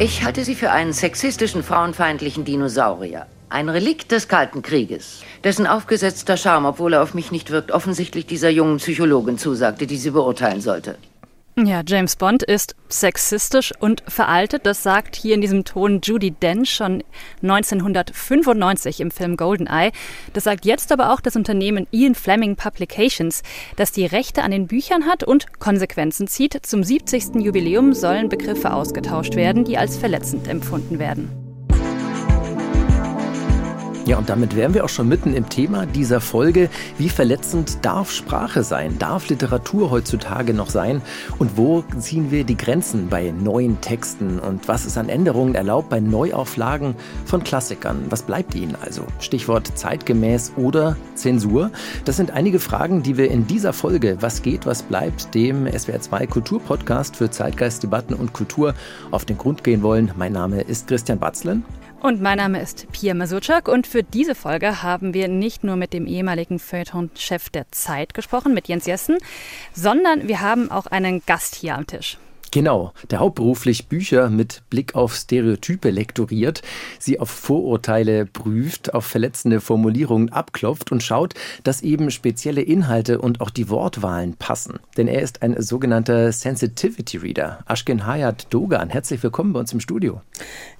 Ich halte sie für einen sexistischen, frauenfeindlichen Dinosaurier. Ein Relikt des Kalten Krieges, dessen aufgesetzter Charme, obwohl er auf mich nicht wirkt, offensichtlich dieser jungen Psychologin zusagte, die sie beurteilen sollte. Ja, James Bond ist sexistisch und veraltet. Das sagt hier in diesem Ton Judy Dench schon 1995 im Film Goldeneye. Das sagt jetzt aber auch das Unternehmen Ian Fleming Publications, das die Rechte an den Büchern hat und Konsequenzen zieht. Zum 70. Jubiläum sollen Begriffe ausgetauscht werden, die als verletzend empfunden werden. Ja, und damit wären wir auch schon mitten im Thema dieser Folge. Wie verletzend darf Sprache sein? Darf Literatur heutzutage noch sein? Und wo ziehen wir die Grenzen bei neuen Texten? Und was ist an Änderungen erlaubt bei Neuauflagen von Klassikern? Was bleibt ihnen also? Stichwort zeitgemäß oder Zensur? Das sind einige Fragen, die wir in dieser Folge Was geht, was bleibt, dem SWR2 Kulturpodcast für Zeitgeistdebatten und Kultur auf den Grund gehen wollen. Mein Name ist Christian Batzlen. Und mein Name ist Pia Masurczak und für diese Folge haben wir nicht nur mit dem ehemaligen Feuilleton-Chef der Zeit gesprochen, mit Jens Jessen, sondern wir haben auch einen Gast hier am Tisch. Genau, der hauptberuflich Bücher mit Blick auf Stereotype lektoriert, sie auf Vorurteile prüft, auf verletzende Formulierungen abklopft und schaut, dass eben spezielle Inhalte und auch die Wortwahlen passen. Denn er ist ein sogenannter Sensitivity Reader. Ashken Hayat Dogan, herzlich willkommen bei uns im Studio.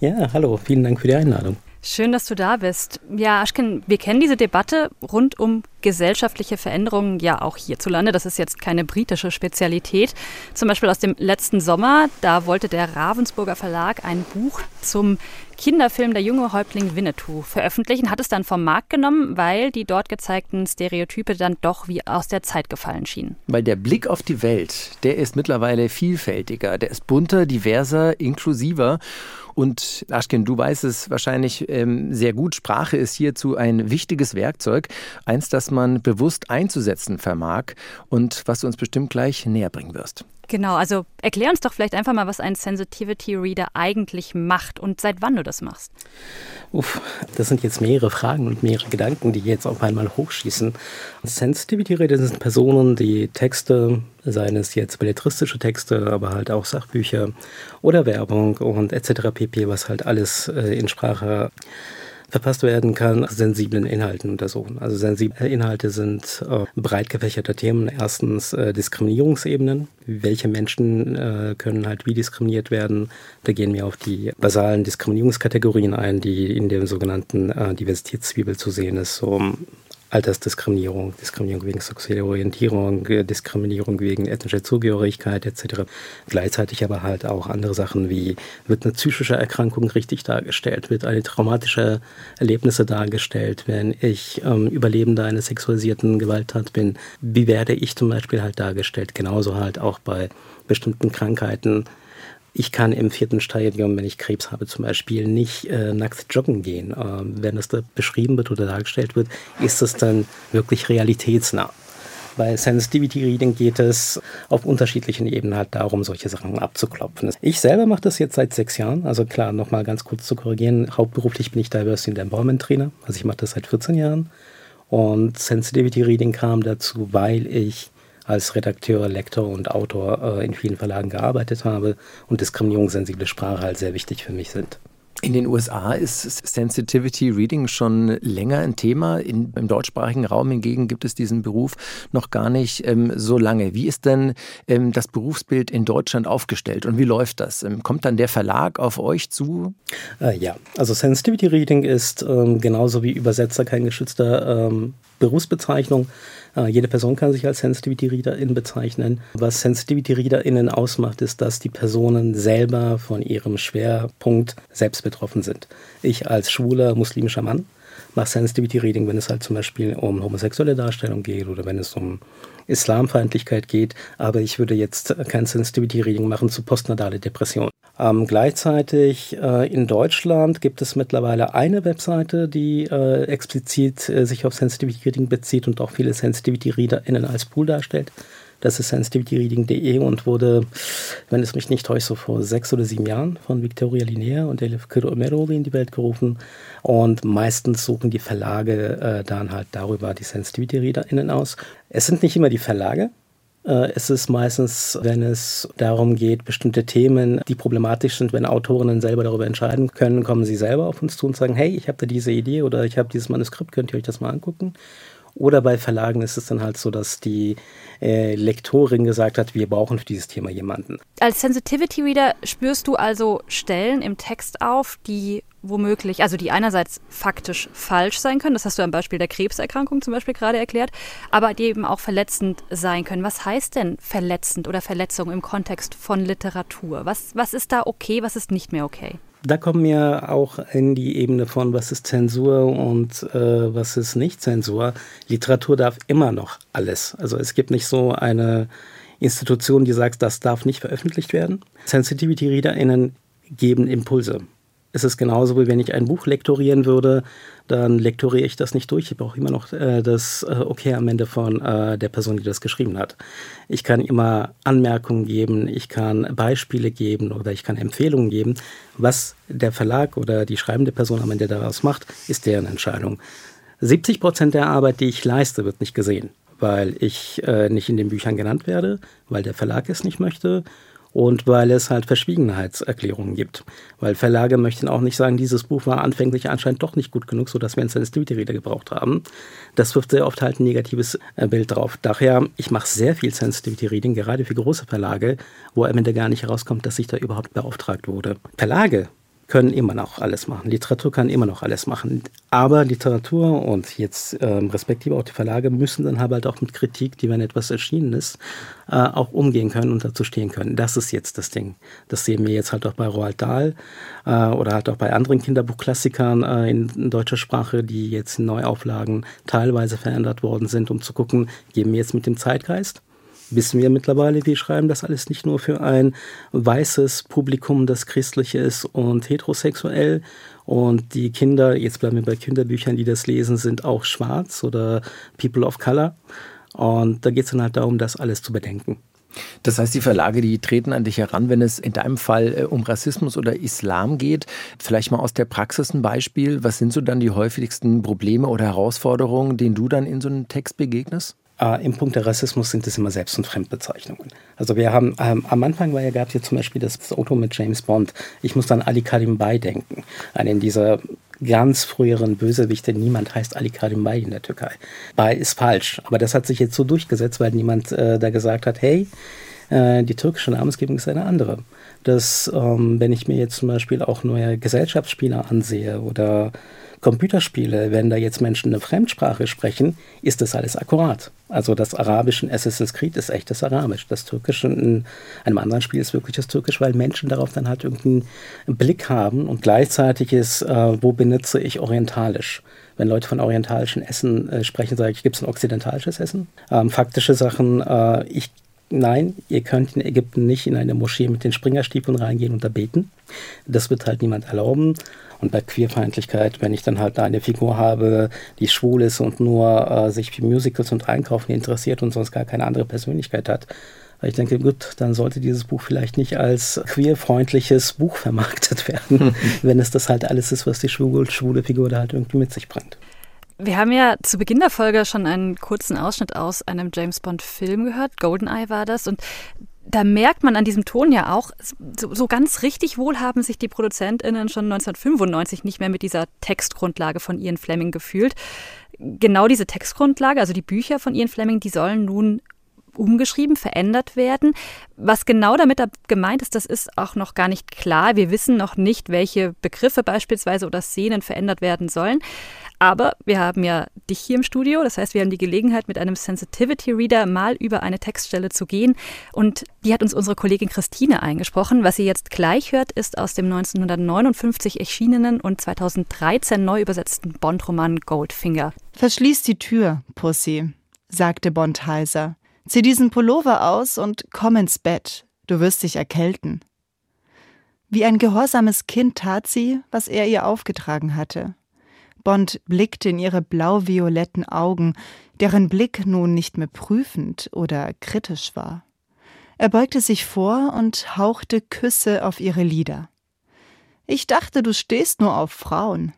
Ja, hallo, vielen Dank für die Einladung. Schön, dass du da bist. Ja, Aschken, wir kennen diese Debatte rund um gesellschaftliche Veränderungen ja auch hierzulande. Das ist jetzt keine britische Spezialität. Zum Beispiel aus dem letzten Sommer, da wollte der Ravensburger Verlag ein Buch zum Kinderfilm Der junge Häuptling Winnetou veröffentlichen, hat es dann vom Markt genommen, weil die dort gezeigten Stereotype dann doch wie aus der Zeit gefallen schienen. Weil der Blick auf die Welt, der ist mittlerweile vielfältiger, der ist bunter, diverser, inklusiver. Und Aschken, du weißt es wahrscheinlich ähm, sehr gut. Sprache ist hierzu ein wichtiges Werkzeug, eins, das man bewusst einzusetzen vermag und was du uns bestimmt gleich näher bringen wirst. Genau, also erklär uns doch vielleicht einfach mal, was ein Sensitivity Reader eigentlich macht und seit wann du das machst. Uff, das sind jetzt mehrere Fragen und mehrere Gedanken, die jetzt auf einmal hochschießen. Sensitivity Reader sind Personen, die Texte, seien es jetzt belletristische Texte, aber halt auch Sachbücher oder Werbung und etc. pp, was halt alles äh, in Sprache verpasst werden kann, sensiblen Inhalten untersuchen. Also sensible Inhalte sind äh, breit gefächerte Themen. Erstens äh, Diskriminierungsebenen. Welche Menschen äh, können halt wie diskriminiert werden? Da gehen wir auf die basalen Diskriminierungskategorien ein, die in dem sogenannten äh, Diversitätszwiebel zu sehen ist. So Altersdiskriminierung, Diskriminierung wegen sexueller Orientierung, Diskriminierung wegen ethnischer Zugehörigkeit etc. Gleichzeitig aber halt auch andere Sachen wie, wird eine psychische Erkrankung richtig dargestellt, wird eine traumatische Erlebnisse dargestellt, wenn ich ähm, Überlebender einer sexualisierten Gewalttat bin, wie werde ich zum Beispiel halt dargestellt, genauso halt auch bei bestimmten Krankheiten, ich kann im vierten Stadium, wenn ich Krebs habe zum Beispiel, nicht äh, nackt joggen gehen. Ähm, wenn das da beschrieben wird oder dargestellt wird, ist das dann wirklich realitätsnah. Bei Sensitivity Reading geht es auf unterschiedlichen Ebenen halt darum, solche Sachen abzuklopfen. Ich selber mache das jetzt seit sechs Jahren. Also klar, nochmal ganz kurz zu korrigieren. Hauptberuflich bin ich Diversity and Empowerment Trainer. Also ich mache das seit 14 Jahren. Und Sensitivity Reading kam dazu, weil ich als Redakteur, Lektor und Autor äh, in vielen Verlagen gearbeitet habe und diskriminierungssensible Sprache halt sehr wichtig für mich sind. In den USA ist Sensitivity Reading schon länger ein Thema. In, Im deutschsprachigen Raum hingegen gibt es diesen Beruf noch gar nicht ähm, so lange. Wie ist denn ähm, das Berufsbild in Deutschland aufgestellt und wie läuft das? Ähm, kommt dann der Verlag auf euch zu? Äh, ja, also Sensitivity Reading ist ähm, genauso wie Übersetzer kein geschützter ähm, Berufsbezeichnung. Äh, jede Person kann sich als Sensitivity Readerin bezeichnen. Was Sensitivity Readerinnen ausmacht, ist, dass die Personen selber von ihrem Schwerpunkt selbst betroffen sind. Ich als schwuler muslimischer Mann mache Sensitivity Reading, wenn es halt zum Beispiel um homosexuelle Darstellung geht oder wenn es um Islamfeindlichkeit geht, aber ich würde jetzt kein Sensitivity Reading machen zu postnatale Depression. Ähm, gleichzeitig äh, in Deutschland gibt es mittlerweile eine Webseite, die äh, explizit äh, sich auf Sensitivity Reading bezieht und auch viele Sensitivity ReaderInnen als Pool darstellt. Das ist sensitivityreading.de und wurde, wenn es mich nicht täuscht, so vor sechs oder sieben Jahren von Victoria Linnea und Elif Meroli in die Welt gerufen. Und meistens suchen die Verlage äh, dann halt darüber die Sensitivity-ReaderInnen aus. Es sind nicht immer die Verlage, Äh, es ist meistens, wenn es darum geht, bestimmte Themen, die problematisch sind, wenn Autorinnen selber darüber entscheiden können, kommen sie selber auf uns zu und sagen, hey, ich habe da diese Idee oder ich habe dieses Manuskript, könnt ihr euch das mal angucken? Oder bei Verlagen ist es dann halt so, dass die äh, Lektorin gesagt hat, wir brauchen für dieses Thema jemanden. Als Sensitivity Reader spürst du also Stellen im Text auf, die womöglich, also die einerseits faktisch falsch sein können, das hast du am Beispiel der Krebserkrankung zum Beispiel gerade erklärt, aber die eben auch verletzend sein können. Was heißt denn verletzend oder Verletzung im Kontext von Literatur? Was, was ist da okay, was ist nicht mehr okay? Da kommen wir auch in die Ebene von, was ist Zensur und äh, was ist nicht Zensur. Literatur darf immer noch alles. Also es gibt nicht so eine Institution, die sagt, das darf nicht veröffentlicht werden. Sensitivity-ReaderInnen geben Impulse ist es genauso, wie wenn ich ein Buch lektorieren würde, dann lektoriere ich das nicht durch. Ich brauche immer noch äh, das äh, Okay am Ende von äh, der Person, die das geschrieben hat. Ich kann immer Anmerkungen geben, ich kann Beispiele geben oder ich kann Empfehlungen geben. Was der Verlag oder die schreibende Person am Ende daraus macht, ist deren Entscheidung. 70 Prozent der Arbeit, die ich leiste, wird nicht gesehen, weil ich äh, nicht in den Büchern genannt werde, weil der Verlag es nicht möchte und weil es halt Verschwiegenheitserklärungen gibt. Weil Verlage möchten auch nicht sagen, dieses Buch war anfänglich anscheinend doch nicht gut genug, sodass wir einen Sensitivity-Reader gebraucht haben. Das wirft sehr oft halt ein negatives äh, Bild drauf. Daher, ich mache sehr viel Sensitivity-Reading, gerade für große Verlage, wo am Ende gar nicht herauskommt, dass ich da überhaupt beauftragt wurde. Verlage können immer noch alles machen. Literatur kann immer noch alles machen. Aber Literatur und jetzt ähm, respektive auch die Verlage müssen dann halt auch mit Kritik, die wenn etwas erschienen ist, äh, auch umgehen können und dazu stehen können. Das ist jetzt das Ding. Das sehen wir jetzt halt auch bei Roald Dahl äh, oder halt auch bei anderen Kinderbuchklassikern äh, in, in, deutscher Sprache, die jetzt in Neuauflagen teilweise verändert worden sind, um zu gucken, gehen wir jetzt mit dem Zeitgeist wissen wir mittlerweile, wir schreiben das alles nicht nur für ein weißes Publikum, das christlich ist und heterosexuell. Und die Kinder, jetzt bleiben wir bei Kinderbüchern, die das lesen, sind auch schwarz oder People of Color. Und da geht es dann halt darum, das alles zu bedenken. Das heißt, die Verlage, die treten an dich heran, wenn es in deinem Fall äh, um Rassismus oder Islam geht. Vielleicht mal aus der Praxis ein Beispiel. Was sind so dann die häufigsten Probleme oder Herausforderungen, denen du dann in so einem Text begegnest? Äh, Im Punkt der Rassismus sind es immer Selbst- und Fremdbezeichnungen. Also wir haben, ähm, am Anfang war ja, gab es hier zum Beispiel das Auto mit James Bond. Ich muss dann Ali Karim Bay denken. Einen dieser ganz früheren Bösewichte. Niemand heißt Ali Karim Bay in der Türkei. Bay ist falsch. Aber das hat sich jetzt so durchgesetzt, weil niemand äh, da gesagt hat, hey, äh, die türkische Namensgebung ist eine andere. Dass, ähm, wenn ich mir jetzt zum Beispiel auch neue Gesellschaftsspieler ansehe oder Computerspiele, wenn da jetzt Menschen eine Fremdsprache sprechen, ist das alles akkurat. Also das Arabische in Assassin's Creed ist echtes Arabisch. Das Türkische in einem anderen Spiel ist wirklich das Türkisch, weil Menschen darauf dann halt irgendeinen Blick haben und gleichzeitig ist, äh, wo benutze ich Orientalisch? Wenn Leute von orientalischen Essen äh, sprechen, sage ich, gibt es ein okzidentalisches Essen? Ähm, faktische Sachen, äh, ich Nein, ihr könnt in Ägypten nicht in eine Moschee mit den Springerstiefeln reingehen und da beten. Das wird halt niemand erlauben. Und bei Queerfeindlichkeit, wenn ich dann halt eine Figur habe, die schwul ist und nur äh, sich für Musicals und Einkaufen interessiert und sonst gar keine andere Persönlichkeit hat, weil ich denke, gut, dann sollte dieses Buch vielleicht nicht als queerfreundliches Buch vermarktet werden, wenn es das halt alles ist, was die schwule, schwule Figur da halt irgendwie mit sich bringt. Wir haben ja zu Beginn der Folge schon einen kurzen Ausschnitt aus einem James Bond-Film gehört. Goldeneye war das. Und da merkt man an diesem Ton ja auch, so, so, ganz richtig wohl haben sich die ProduzentInnen schon 1995 nicht mehr mit dieser Textgrundlage von Ian Fleming gefühlt. Genau diese Textgrundlage, also die Bücher von Ian Fleming, die sollen nun umgeschrieben, verändert werden. Was genau damit gemeint ist, das ist auch noch gar nicht klar. Wir wissen noch nicht, welche Begriffe beispielsweise oder Szenen verändert werden sollen. Aber wir haben ja dich hier im Studio, das heißt, wir haben die Gelegenheit, mit einem Sensitivity Reader mal über eine Textstelle zu gehen. Und die hat uns unsere Kollegin Christine eingesprochen. Was ihr jetzt gleich hört, ist aus dem 1959 erschienenen und 2013 neu übersetzten Bond-Roman Goldfinger. Verschließ die Tür, Pussy, sagte Bond heiser. Zieh diesen Pullover aus und komm ins Bett. Du wirst dich erkälten. Wie ein gehorsames Kind tat sie, was er ihr aufgetragen hatte. Bond blickte in ihre blau-violetten Augen, deren Blick nun nicht mehr prüfend oder kritisch war. Er beugte sich vor und hauchte Küsse auf ihre Lider. Ich dachte, du stehst nur auf Frauen.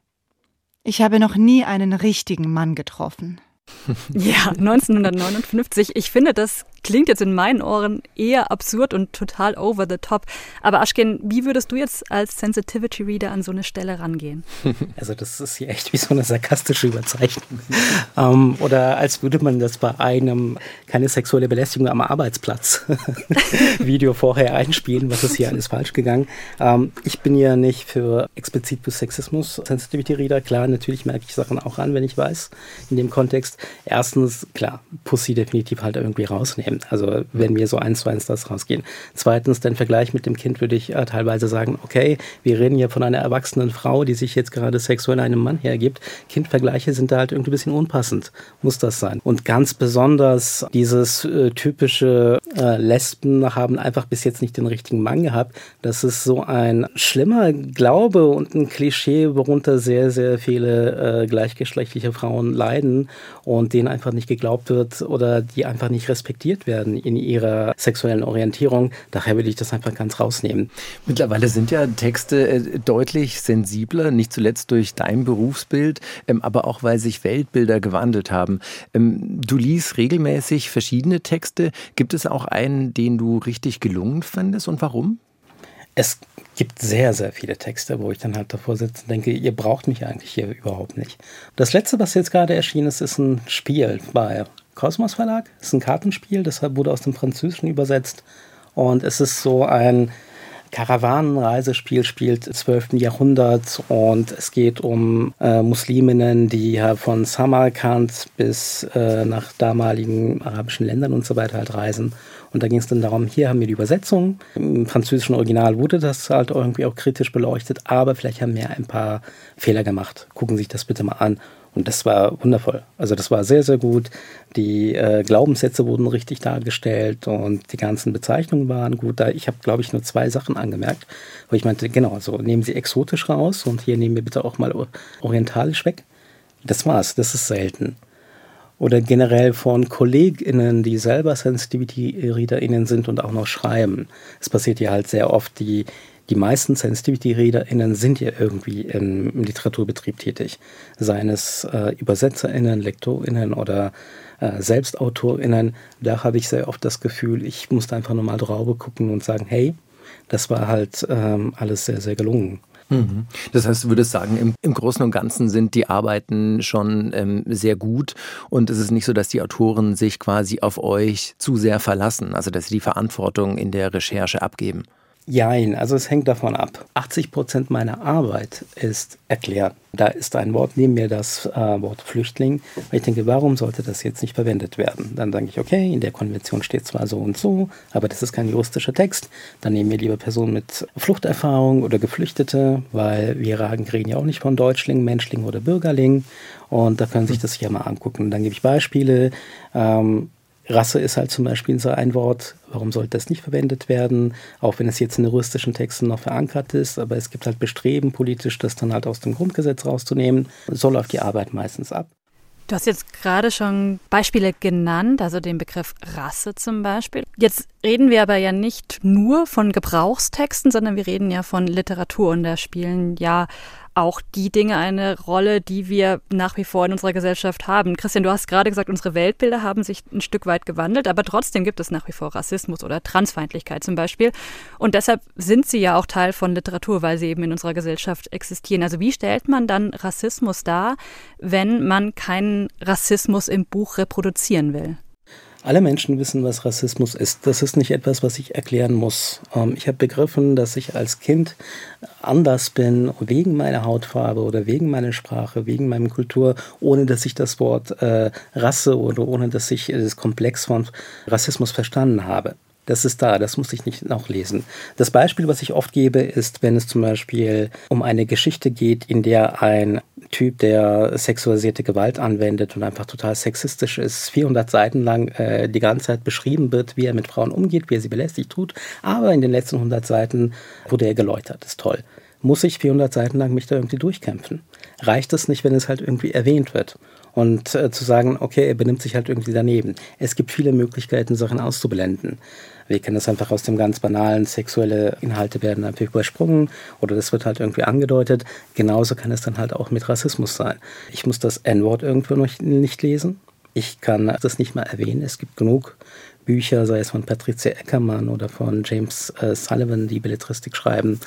Ich habe noch nie einen richtigen Mann getroffen. Ja, 1959. Ich finde, das klingt jetzt in meinen Ohren eher absurd und total over the top. Aber Aschken, wie würdest du jetzt als Sensitivity Reader an so eine Stelle rangehen? Also das ist hier echt wie so eine sarkastische Überzeichnung. ähm, oder als würde man das bei einem keine sexuelle Belästigung am Arbeitsplatz Video vorher einspielen, was ist hier alles falsch gegangen. Ähm, ich bin ja nicht für explizit für Sexismus Sensitivity Reader. Klar, natürlich merke ich Sachen auch an, wenn ich weiß, in dem Kontext. Erstens, klar, Pussy definitiv halt irgendwie rausnehmen. Also wenn wir so eins zu eins das rausgehen. Zweitens, den Vergleich mit dem Kind würde ich äh, teilweise sagen, okay, wir reden ja von einer erwachsenen Frau, die sich jetzt gerade sexuell einem Mann hergibt. Kindvergleiche sind da halt irgendwie ein bisschen unpassend. Muss das sein. Und ganz besonders dieses äh, typische äh, Lesben haben einfach bis jetzt nicht den richtigen Mann gehabt. Das ist so ein schlimmer Glaube und ein Klischee, worunter sehr, sehr viele äh, gleichgeschlechtliche Frauen leiden und denen einfach nicht geglaubt wird oder die einfach nicht respektiert werden in ihrer sexuellen Orientierung. Daher will ich das einfach ganz rausnehmen. Mittlerweile sind ja Texte äh, deutlich sensibler, nicht zuletzt durch dein Berufsbild, ähm, aber auch weil sich Weltbilder gewandelt haben. Ähm, du liest regelmäßig verschiedene Texte. Gibt es auch einen, den du richtig gelungen fandest und warum? Es gibt sehr, sehr viele Texte, wo ich dann halt davor sitze und denke, ihr braucht mich eigentlich hier überhaupt nicht. Das letzte, was jetzt gerade erschienen ist, ist ein Spiel bei Kosmos Verlag. Es ist ein Kartenspiel, deshalb wurde aus dem Französischen übersetzt. Und es ist so ein Karawanenreisespiel spielt im 12. Jahrhundert und es geht um äh, Musliminnen, die von Samarkand bis äh, nach damaligen arabischen Ländern und so weiter halt reisen. Und da ging es dann darum, hier haben wir die Übersetzung. Im französischen Original wurde das halt irgendwie auch kritisch beleuchtet, aber vielleicht haben wir ein paar Fehler gemacht. Gucken Sie sich das bitte mal an. Und das war wundervoll. Also das war sehr, sehr gut. Die äh, Glaubenssätze wurden richtig dargestellt und die ganzen Bezeichnungen waren gut. Da ich habe, glaube ich, nur zwei Sachen angemerkt, wo ich meinte, genau, so nehmen Sie exotisch raus und hier nehmen wir bitte auch mal orientalisch weg. Das war's. Das ist selten. Oder generell von KollegInnen, die selber Sensitivity-ReaderInnen sind und auch noch schreiben. Es passiert ja halt sehr oft, die die meisten Sensitivity-ReaderInnen sind ja irgendwie im, Literaturbetrieb tätig. Seien es äh, ÜbersetzerInnen, LektorInnen oder äh, SelbstautorInnen. Da habe ich sehr oft das Gefühl, ich musste einfach nur mal drauf gucken und sagen, hey, das war halt ähm, alles sehr, sehr gelungen. Mhm. Das heißt, du würdest sagen, im, im, Großen und Ganzen sind die Arbeiten schon ähm, sehr gut und es ist nicht so, dass die Autoren sich quasi auf euch zu sehr verlassen, also dass sie die Verantwortung in der Recherche abgeben. Jein, also es hängt davon ab. 80 Prozent meiner Arbeit ist erklären. Da ist ein Wort neben mir, das äh, Wort Flüchtling. Und ich denke, warum sollte das jetzt nicht verwendet werden? Dann sage ich, okay, in der Konvention steht zwar so und so, aber das ist kein juristischer Text. Dann nehmen wir lieber Personen mit Fluchterfahrung oder Geflüchtete, weil wir reden ja auch nicht von Deutschling, Menschling oder Bürgerling. Und da können sich das hier mal angucken. Dann gebe ich Beispiele. Ähm, Rasse ist halt zum Beispiel so ein Wort, warum sollte das nicht verwendet werden, auch wenn es jetzt in juristischen Texten noch verankert ist, aber es gibt halt Bestreben politisch, das dann halt aus dem Grundgesetz rauszunehmen. So läuft die Arbeit meistens ab. Du hast jetzt gerade schon Beispiele genannt, also den Begriff Rasse zum Beispiel. Jetzt reden wir aber ja nicht nur von Gebrauchstexten, sondern wir reden ja von Literatur und da spielen ja auch die Dinge eine Rolle, die wir nach wie vor in unserer Gesellschaft haben. Christian, du hast gerade gesagt, unsere Weltbilder haben sich ein Stück weit gewandelt, aber trotzdem gibt es nach wie vor Rassismus oder Transfeindlichkeit zum Beispiel. Und deshalb sind sie ja auch Teil von Literatur, weil sie eben in unserer Gesellschaft existieren. Also wie stellt man dann Rassismus dar, wenn man keinen Rassismus im Buch reproduzieren will? Alle Menschen wissen, was Rassismus ist. Das ist nicht etwas, was ich erklären muss. Ähm, ich habe begriffen, dass ich als Kind anders bin, wegen meiner Hautfarbe oder wegen meiner Sprache, wegen meiner Kultur, ohne dass ich das Wort äh, Rasse oder ohne dass ich das Komplex von Rassismus verstanden habe. Das ist da, das muss ich nicht nachlesen. Das Beispiel, was ich oft gebe, ist, wenn es zum Beispiel um eine Geschichte geht, in der ein Typ, der sexualisierte Gewalt anwendet und einfach total sexistisch ist, 400 Seiten lang äh, die ganze Zeit beschrieben wird, wie er mit Frauen umgeht, wie er sie belästigt tut, aber in den letzten 100 Seiten wurde er geläutert. Ist toll. Muss ich 400 Seiten lang mich da irgendwie durchkämpfen? Reicht es nicht, wenn es halt irgendwie erwähnt wird? Und äh, zu sagen, okay, er benimmt sich halt irgendwie daneben. Es gibt viele Möglichkeiten, Sachen auszublenden. Wir kennen das einfach aus dem ganz banalen, sexuelle Inhalte werden einfach übersprungen oder das wird halt irgendwie angedeutet. Genauso kann es dann halt auch mit Rassismus sein. Ich muss das N-Wort irgendwo noch nicht lesen. Ich kann das nicht mal erwähnen. Es gibt genug Bücher, sei es von Patricia Eckermann oder von James äh, Sullivan, die Belletristik schreiben,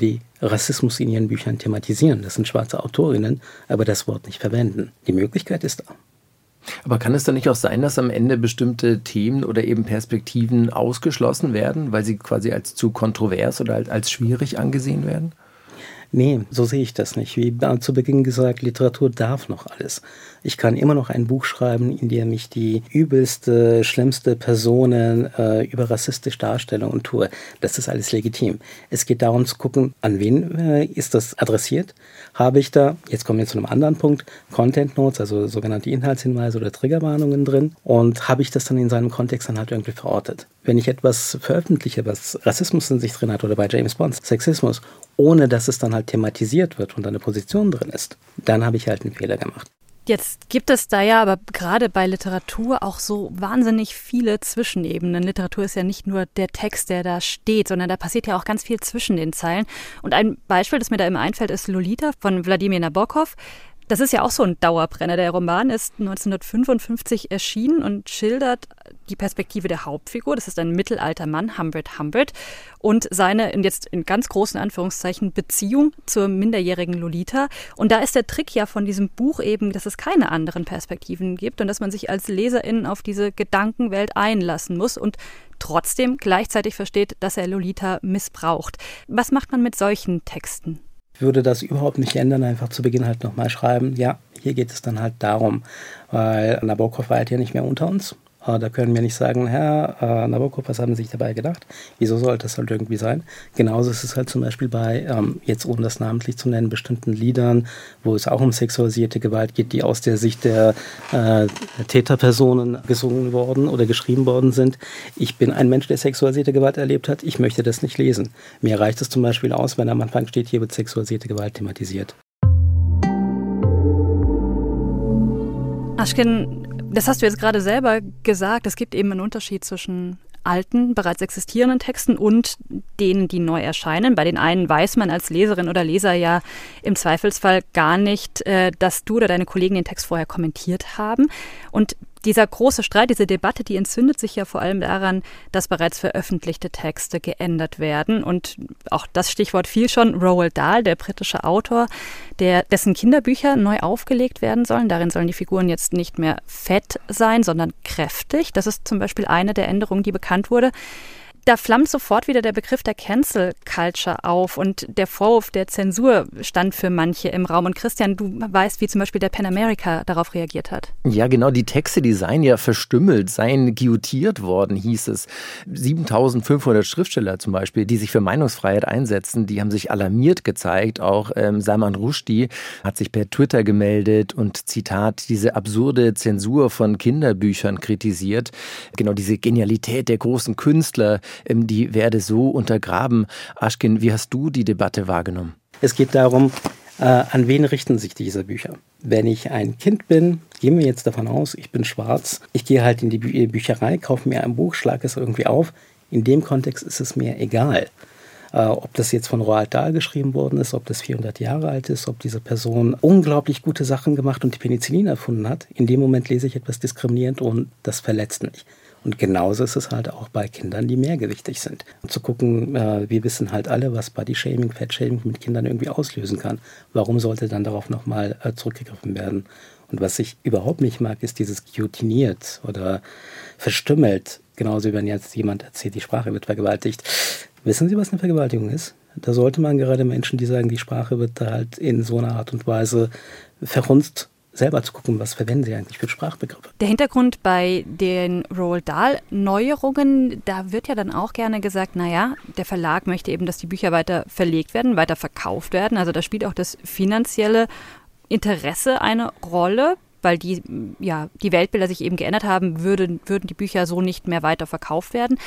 die Rassismus in ihren Büchern thematisieren. Das sind schwarze Autorinnen, aber das Wort nicht verwenden. Die Möglichkeit ist da. Aber kann es dann nicht auch sein, dass am Ende bestimmte Themen oder eben Perspektiven ausgeschlossen werden, weil sie quasi als zu kontrovers oder als schwierig angesehen werden? Nee, so sehe ich das nicht. Wie zu Beginn gesagt, Literatur darf noch alles. Ich kann immer noch ein Buch schreiben, in dem ich die übelste, schlimmste Personen äh, über rassistisch darstelle und tue. Das ist alles legitim. Es geht darum zu gucken, an wen äh, ist das adressiert? Habe ich da, jetzt kommen wir zu einem anderen Punkt, Content Notes, also sogenannte Inhaltshinweise oder Triggerwarnungen drin und habe ich das dann in seinem Kontext dann halt irgendwie verortet? Wenn ich etwas veröffentliche, was Rassismus in sich drin hat oder bei James Bond Sexismus ohne dass es dann halt thematisiert wird und eine Position drin ist, dann habe ich halt einen Fehler gemacht. Jetzt gibt es da ja aber gerade bei Literatur auch so wahnsinnig viele Zwischenebenen. Literatur ist ja nicht nur der Text, der da steht, sondern da passiert ja auch ganz viel zwischen den Zeilen. Und ein Beispiel, das mir da immer einfällt, ist Lolita von Wladimir Nabokov. Das ist ja auch so ein Dauerbrenner. Der Roman ist 1955 erschienen und schildert die Perspektive der Hauptfigur. Das ist ein mittelalter Mann, Humbert Humbert, und seine, jetzt in ganz großen Anführungszeichen, Beziehung zur minderjährigen Lolita. Und da ist der Trick ja von diesem Buch eben, dass es keine anderen Perspektiven gibt und dass man sich als Leserin auf diese Gedankenwelt einlassen muss und trotzdem gleichzeitig versteht, dass er Lolita missbraucht. Was macht man mit solchen Texten? Würde das überhaupt nicht ändern, einfach zu Beginn halt nochmal schreiben, ja, hier geht es dann halt darum, weil Nabokov war halt hier nicht mehr unter uns. Äh, da können wir nicht sagen, Herr äh, Nabokov, was haben Sie sich dabei gedacht? Wieso sollte das halt irgendwie sein? Genauso ist es halt zum Beispiel bei, ähm, jetzt ohne das namentlich zu nennen, bestimmten Liedern, wo es auch um sexualisierte Gewalt geht, die aus der Sicht der äh, Täterpersonen gesungen worden oder geschrieben worden sind. Ich bin ein Mensch, der sexualisierte Gewalt erlebt hat. Ich möchte das nicht lesen. Mir reicht es zum Beispiel aus, wenn am Anfang steht, hier wird sexualisierte Gewalt thematisiert. Aschken, das hast du jetzt gerade selber gesagt. Es gibt eben einen Unterschied zwischen alten, bereits existierenden Texten und denen, die neu erscheinen. Bei den einen weiß man als Leserin oder Leser ja im Zweifelsfall gar nicht, äh, dass du oder deine Kollegen den Text vorher kommentiert haben. Und dieser große Streit, diese Debatte, die entzündet sich ja vor allem daran, dass bereits veröffentlichte Texte geändert werden. Und auch das Stichwort fiel schon. Roald Dahl, der britische Autor, der, dessen Kinderbücher neu aufgelegt werden sollen. Darin sollen die Figuren jetzt nicht mehr fett sein, sondern kräftig. Das ist zum Beispiel eine der Änderungen, die bekannt wurde da flammt sofort wieder der Begriff der Cancel Culture auf und der Vorwurf der Zensur stand für manche im Raum. Und Christian, du weißt, wie zum Beispiel der Pan America darauf reagiert hat. Ja, genau. Die Texte, die seien ja verstümmelt, seien guillotiert worden, hieß es. 7500 Schriftsteller zum Beispiel, die sich für Meinungsfreiheit einsetzen, die haben sich alarmiert gezeigt. Auch ähm, Salman Rushdie hat sich per Twitter gemeldet und Zitat, diese absurde Zensur von Kinderbüchern kritisiert. Genau diese Genialität der großen Künstler, die werde so untergraben. Aschkin, wie hast du die Debatte wahrgenommen? Es geht darum, äh, an wen richten sich diese Bücher? Wenn ich ein Kind bin, gehen wir jetzt davon aus, ich bin schwarz, ich gehe halt in die Bü Bücherei, kaufe mir ein Buch, schlage es irgendwie auf. In dem Kontext ist es mir egal. Äh, ob das jetzt von Roald Dahl geschrieben worden ist, ob das 400 Jahre alt ist, ob diese Person unglaublich gute Sachen gemacht und die Penicillin erfunden hat. In dem Moment lese ich etwas diskriminierend und das verletzt mich. Und genauso ist es halt auch bei Kindern, die mehrgewichtig sind. Und zu gucken, äh, wir wissen halt alle, was Bodyshaming, Fettshaming mit Kindern irgendwie auslösen kann. Warum sollte dann darauf nochmal äh, zurückgegriffen werden? Und was ich überhaupt nicht mag, ist dieses guillotiniert oder verstümmelt. Genauso wie wenn jetzt jemand erzählt, die Sprache wird vergewaltigt. Wissen Sie, was eine Vergewaltigung ist? Da sollte man gerade Menschen, die sagen, die Sprache wird da halt in so einer Art und Weise verhunzt selber zu gucken, was verwenden sie eigentlich für Sprachbegriffe. Der Hintergrund bei den Roald Dahl-Neuerungen, da wird ja dann auch gerne gesagt, naja, der Verlag möchte eben, dass die Bücher weiter verlegt werden, weiter verkauft werden. Also da spielt auch das finanzielle Interesse eine Rolle weil die, ja, die Weltbilder sich eben geändert haben, würden, würden die Bücher so nicht mehr weiter verkauft werden.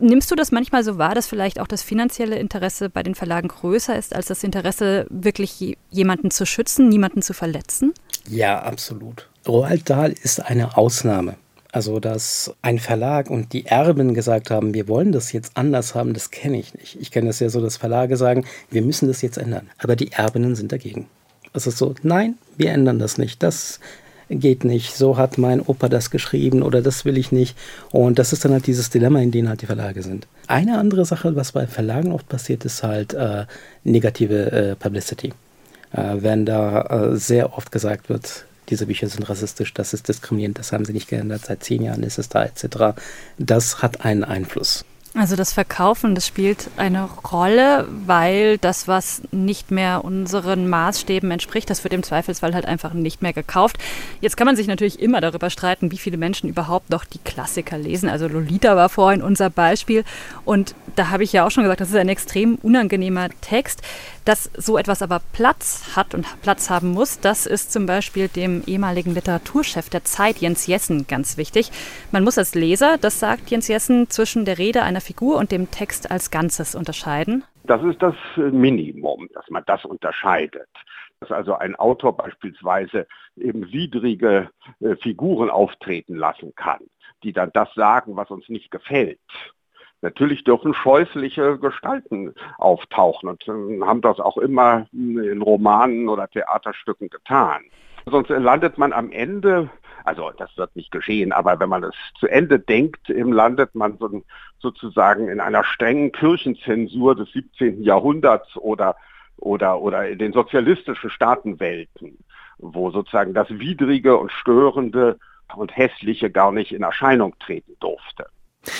Nimmst du das manchmal so wahr, dass vielleicht auch das finanzielle Interesse bei den Verlagen größer ist, als das Interesse, wirklich jemanden zu schützen, niemanden zu verletzen? Ja, absolut. Roald Dahl ist eine Ausnahme. Also, dass ein Verlag und die Erben gesagt haben, wir wollen das jetzt anders haben, das kenne ich nicht. Ich kenne das ja so, dass Verlage sagen, wir müssen das jetzt ändern. Aber die Erbinnen sind dagegen. Es ist so, nein, wir ändern das nicht. Das geht nicht, so hat mein Opa das geschrieben oder das will ich nicht. Und das ist dann halt dieses Dilemma, in dem halt die Verlage sind. Eine andere Sache, was bei Verlagen oft passiert, ist halt äh, negative äh, Publicity. Äh, wenn da äh, sehr oft gesagt wird, diese Bücher sind rassistisch, das ist diskriminierend, das haben sie nicht geändert, seit zehn Jahren ist es da, etc. Das hat einen Einfluss. Also das Verkaufen, das spielt eine Rolle, weil das, was nicht mehr unseren Maßstäben entspricht, das wird im Zweifelsfall halt einfach nicht mehr gekauft. Jetzt kann man sich natürlich immer darüber streiten, wie viele Menschen überhaupt noch die Klassiker lesen. Also Lolita war vorhin unser Beispiel und da habe ich ja auch schon gesagt, das ist ein extrem unangenehmer Text. Dass so etwas aber Platz hat und Platz haben muss, das ist zum Beispiel dem ehemaligen Literaturchef der Zeit, Jens Jessen, ganz wichtig. Man muss als Leser, das sagt Jens Jessen, zwischen der Rede einer Figur und dem Text als Ganzes unterscheiden. Das ist das Minimum, dass man das unterscheidet dass also ein Autor beispielsweise eben widrige äh, Figuren auftreten lassen kann, die dann das sagen, was uns nicht gefällt. Natürlich dürfen scheußliche Gestalten auftauchen und äh, haben das auch immer in Romanen oder Theaterstücken getan. Sonst landet man am Ende, also das wird nicht geschehen, aber wenn man es zu Ende denkt, landet man so, sozusagen in einer strengen Kirchenzensur des 17. Jahrhunderts oder, oder, oder in den sozialistischen Staatenwelten, wo sozusagen das Widrige und Störende und Hässliche gar nicht in Erscheinung treten durfte.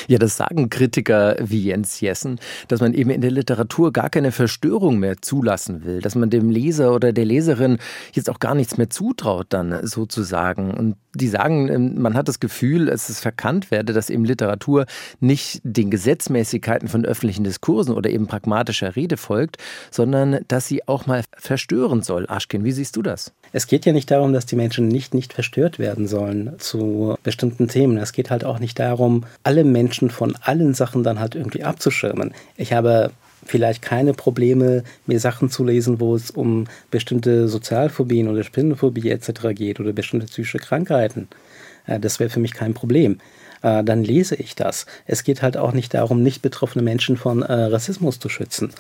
Ja, das sagen Kritiker wie Jens Jessen, dass man eben in der Literatur gar keine Verstörung mehr zulassen will, dass man dem Leser oder der Leserin jetzt auch gar nichts mehr zutraut, dann sozusagen. Und die sagen, ähm, man hat das Gefühl, dass es verkannt werde, dass eben Literatur nicht den Gesetzmäßigkeiten von öffentlichen Diskursen oder eben pragmatischer Rede folgt, sondern dass sie auch mal verstören soll. Aschkin, wie siehst du das? Es geht ja nicht darum, dass die Menschen nicht, nicht verstört werden sollen zu bestimmten Themen. Es geht halt auch nicht darum, alle Menschen von allen Sachen dann halt irgendwie abzuschirmen. Ich habe vielleicht keine Probleme, mir Sachen zu lesen, wo es um bestimmte Sozialphobien oder Spinnenphobie etc. geht oder bestimmte psychische Krankheiten. Äh, das wäre für mich kein Problem. Äh, dann lese ich das. Es geht halt auch nicht darum, nicht betroffene Menschen von äh, Rassismus zu schützen.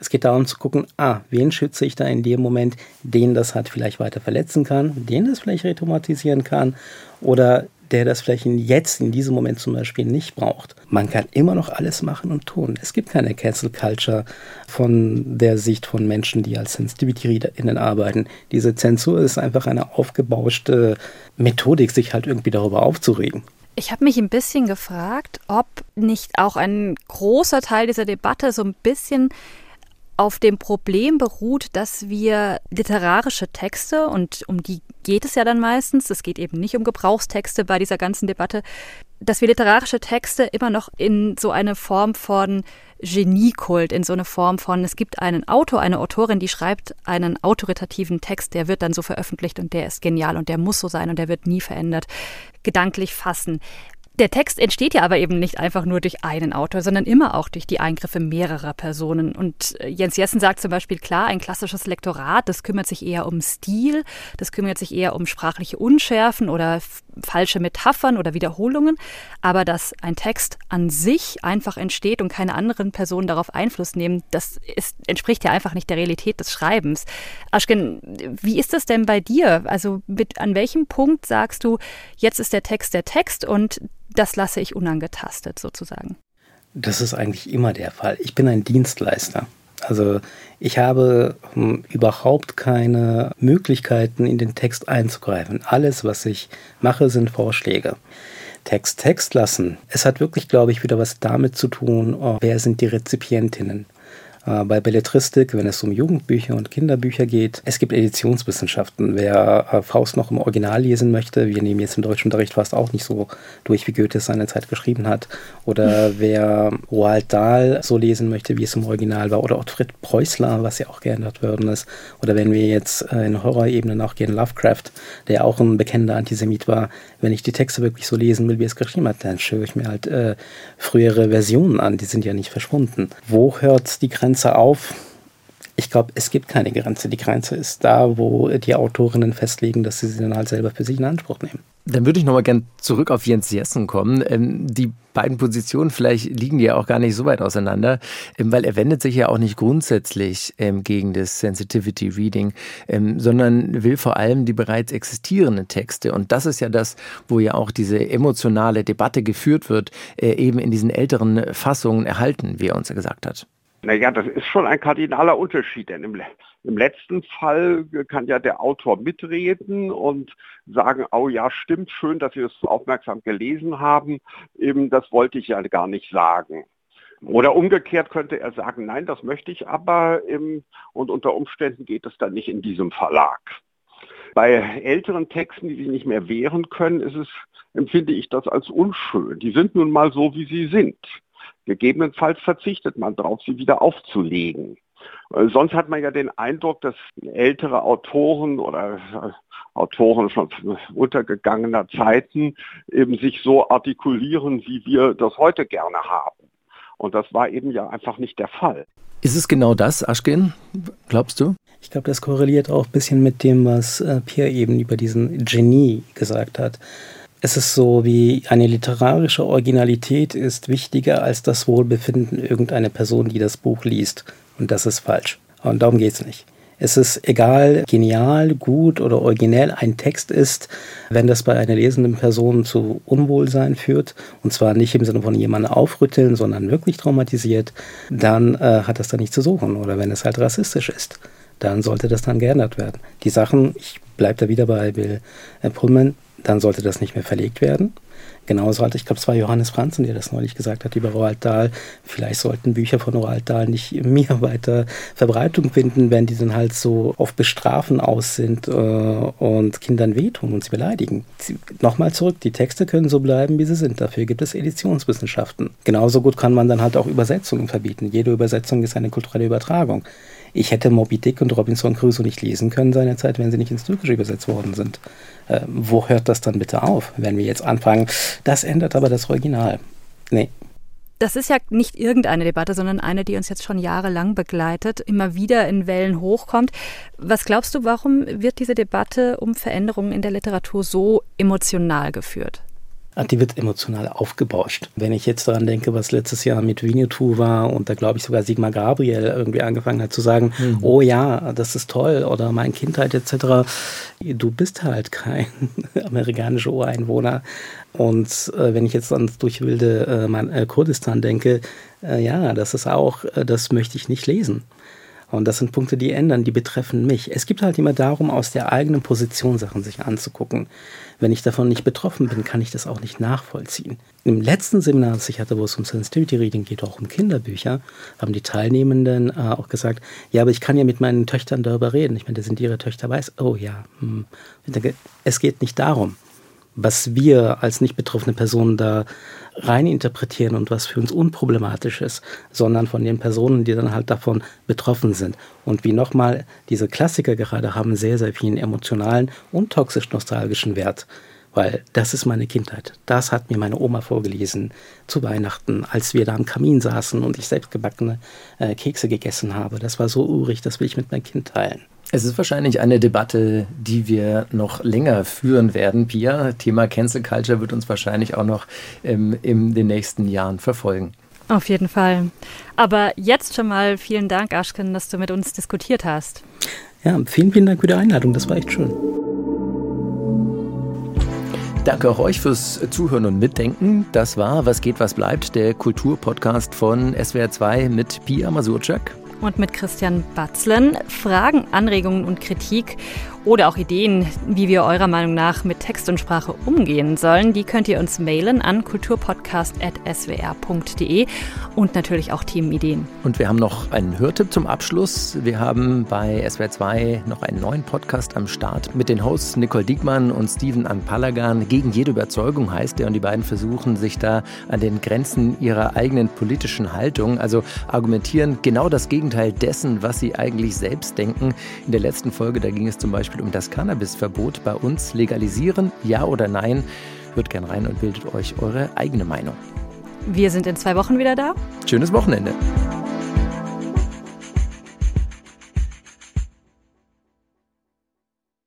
Es geht darum zu gucken, ah, wen schütze ich da in dem Moment, den das halt vielleicht weiter verletzen kann, den das vielleicht retraumatisieren kann oder der das vielleicht jetzt, in diesem Moment zum Beispiel nicht braucht. Man kann immer noch alles machen und tun. Es gibt keine Cancel Culture von der Sicht von Menschen, die als Sensitivity-ReaderInnen arbeiten. Diese Zensur ist einfach eine aufgebauschte Methodik, sich halt irgendwie darüber aufzuregen. Ich habe mich ein bisschen gefragt, ob nicht auch ein großer Teil dieser Debatte so ein bisschen auf dem Problem beruht, dass wir literarische Texte, und um die geht es ja dann meistens, es geht eben nicht um Gebrauchstexte bei dieser ganzen Debatte, dass wir literarische Texte immer noch in so eine Form von Geniekult, in so eine Form von, es gibt einen Autor, eine Autorin, die schreibt einen autoritativen Text, der wird dann so veröffentlicht und der ist genial und der muss so sein und der wird nie verändert, gedanklich fassen. Der Text entsteht ja aber eben nicht einfach nur durch einen Autor, sondern immer auch durch die Eingriffe mehrerer Personen. Und äh, Jens Jessen sagt zum Beispiel klar, ein klassisches Lektorat, das kümmert sich eher um Stil, das kümmert sich eher um sprachliche Unschärfen oder falsche Metaphern oder Wiederholungen, aber dass ein Text an sich einfach entsteht und keine anderen Personen darauf Einfluss nehmen, das ist, entspricht ja einfach nicht der Realität des Schreibens. Aschken, wie ist das denn bei dir? Also mit, an welchem Punkt sagst du, jetzt ist der Text der Text und das lasse ich unangetastet sozusagen. Das ist eigentlich immer der Fall. Ich bin ein Dienstleister. Also ich habe hm, überhaupt keine Möglichkeiten, in den Text einzugreifen. Alles, was ich mache, sind Vorschläge. Text Text lassen. Es hat wirklich, glaube ich, wieder was damit zu tun, oh, wer sind die Rezipientinnen. Äh, bei Belletristik, wenn es um Jugendbücher und Kinderbücher geht. Es gibt Editionswissenschaften. Wer äh, Faust noch im Original lesen möchte, wir nehmen jetzt im Deutschunterricht fast auch nicht so durch, wie Goethe es seinerzeit geschrieben hat. Oder wer Roald Dahl so lesen möchte, wie es im Original war. Oder Ottfried Preußler, was ja auch geändert worden ist. Oder wenn wir jetzt äh, in Horrorebene nachgehen, Lovecraft, der auch ein bekennender Antisemit war. Wenn ich die Texte wirklich so lesen will, wie es geschrieben hat, dann schaue ich mir halt äh, frühere Versionen an. Die sind ja nicht verschwunden. Wo hört die Grenze auf? Ich glaube, es gibt keine Grenze. Die Grenze ist da, wo die Autorinnen festlegen, dass sie sie dann halt selber für sich in Anspruch nehmen. Dann würde ich nochmal gern zurück auf Jens Jessen kommen. Ähm, die beiden Positionen vielleicht liegen ja auch gar nicht so weit auseinander, ähm, weil er wendet sich ja auch nicht grundsätzlich ähm, gegen das Sensitivity Reading, sondern will vor allem die bereits existierenden Texte. Und das ist ja das, wo ja auch diese emotionale Debatte geführt wird, äh, eben in diesen älteren Fassungen erhalten, wie er uns ja gesagt hat. Naja, das ist schon ein kardinaler Unterschied, denn im, im, letzten Fall kann ja der Autor mitreden und sagen, oh ja, stimmt schön, dass Sie das so aufmerksam gelesen haben, eben das wollte ich ja gar nicht sagen. Oder umgekehrt könnte er sagen, nein, das möchte ich aber im, und unter Umständen geht es dann nicht in diesem Verlag. Bei älteren Texten, die sich nicht mehr wehren können, es, empfinde ich das als unschön. Die sind nun mal so, wie sie sind. Gegebenenfalls verzichtet man darauf, sie wieder aufzulegen. Äh, sonst hat man ja den Eindruck, dass ältere Autoren oder äh, Autoren schon untergegangener Zeiten eben sich so artikulieren, wie wir das heute gerne haben. Und das war eben ja einfach nicht der Fall. Ist es genau das, Aschkin? Glaubst du? Ich glaube, das korreliert auch ein bisschen mit dem, was äh, Pierre eben über diesen Genie gesagt hat es ist so wie eine literarische Originalität ist wichtiger als das Wohlbefinden irgendeiner Person, die das Buch liest. Und das ist falsch. Und darum geht es nicht. Es ist egal, genial, gut oder originell ein Text ist, wenn das bei einer lesenden Person zu Unwohlsein führt, und zwar nicht im Sinne von jemanden aufrütteln, sondern wirklich traumatisiert, dann äh, hat das da nicht zu suchen. Oder wenn es halt rassistisch ist, dann sollte das dann geändert werden. Die Sachen, ich bleibe da wieder bei Bill Pullman, dann sollte das nicht mehr verlegt werden. Genauso halt, ich glaube, es war Johannes Franzen, der das neulich gesagt hat über Roald Dahl. Vielleicht sollten Bücher von Roald Dahl nicht mehr weiter Verbreitung finden, wenn die dann halt so auf Bestrafen aus sind äh, und Kindern wehtun und sie beleidigen. Nochmal zurück, die Texte können so bleiben, wie sie sind. Dafür gibt es Editionswissenschaften. Genauso gut kann man dann halt auch Übersetzungen verbieten. Jede Übersetzung ist eine kulturelle Übertragung. Ich hätte Moby Dick und Robinson Crusoe nicht lesen können seinerzeit, wenn sie nicht ins Türkische übersetzt worden sind. Äh, wo hört das dann bitte auf, wenn wir jetzt anfangen? Das ändert aber das Original. Nee. Das ist ja nicht irgendeine Debatte, sondern eine, die uns jetzt schon jahrelang begleitet, immer wieder in Wellen hochkommt. Was glaubst du, warum wird diese Debatte um Veränderungen in der Literatur so emotional geführt? Ah, die wird emotional aufgebauscht. Wenn ich jetzt daran denke, was letztes Jahr mit Winnetou war und da glaube ich sogar Sigmar Gabriel irgendwie angefangen hat zu sagen, mhm. oh ja, das ist toll oder mein Kindheit etc. Du bist halt kein amerikanischer Ureinwohner. Und äh, wenn ich jetzt dann durch wilde äh, mein, äh, Kurdistan denke, äh, ja, das ist auch, äh, das möchte ich nicht lesen. Und das sind Punkte, die ändern, die betreffen mich. Es gibt halt immer darum, aus der eigenen Position Sachen sich anzugucken. Wenn ich davon nicht betroffen bin, kann ich das auch nicht nachvollziehen. Im letzten Seminar, das ich hatte, wo es um Sensitivity Reading geht, auch um Kinderbücher, haben die Teilnehmenden äh, auch gesagt, ja, aber ich kann ja mit meinen Töchtern darüber reden. Ich meine, da sind ihre Töchter weiß. Oh ja, hm. denke, es geht nicht darum was wir als nicht betroffene Personen da rein interpretieren und was für uns unproblematisch ist, sondern von den Personen, die dann halt davon betroffen sind. Und wie nochmal diese Klassiker gerade haben sehr, sehr vielen emotionalen und toxisch-nostalgischen Wert. Weil das ist meine Kindheit. Das hat mir meine Oma vorgelesen zu Weihnachten, als wir da am Kamin saßen und ich selbst gebackene äh, Kekse gegessen habe. Das war so urig, das will ich mit meinem Kind teilen. Es ist wahrscheinlich eine Debatte, die wir noch länger führen werden, Pia. Thema Cancel Culture wird uns wahrscheinlich auch noch ähm, in den nächsten Jahren verfolgen. Auf jeden Fall. Aber jetzt schon mal vielen Dank, Aschken, dass du mit uns diskutiert hast. Ja, vielen, vielen Dank für die Einladung. Das war echt schön. Danke auch euch fürs Zuhören und Mitdenken. Das war Was geht, was bleibt, der Kulturpodcast von SWR2 mit Pia Masurczak und mit Christian Batzlen. Fragen, Anregungen und Kritik oder auch Ideen, wie wir eurer Meinung nach mit Text und Sprache umgehen sollen, die könnt ihr uns mailen an kulturpodcast.swr.de und natürlich auch Themenideen. Und wir haben noch einen Hörtipp zum Abschluss. Wir haben bei SWR2 noch einen neuen Podcast am Start mit den Hosts Nicole Diekmann und Steven Anpalagan. Gegen jede Überzeugung heißt der und die beiden versuchen sich da an den Grenzen ihrer eigenen politischen Haltung, also argumentieren genau das Gegenteil dessen, was sie eigentlich selbst denken. In der letzten Folge, da ging es zum Beispiel Beispiel um das Cannabisverbot bei uns legalisieren, ja oder nein? Hört gern rein und bildet euch eure eigene Meinung. Wir sind in zwei Wochen wieder da. Schönes Wochenende.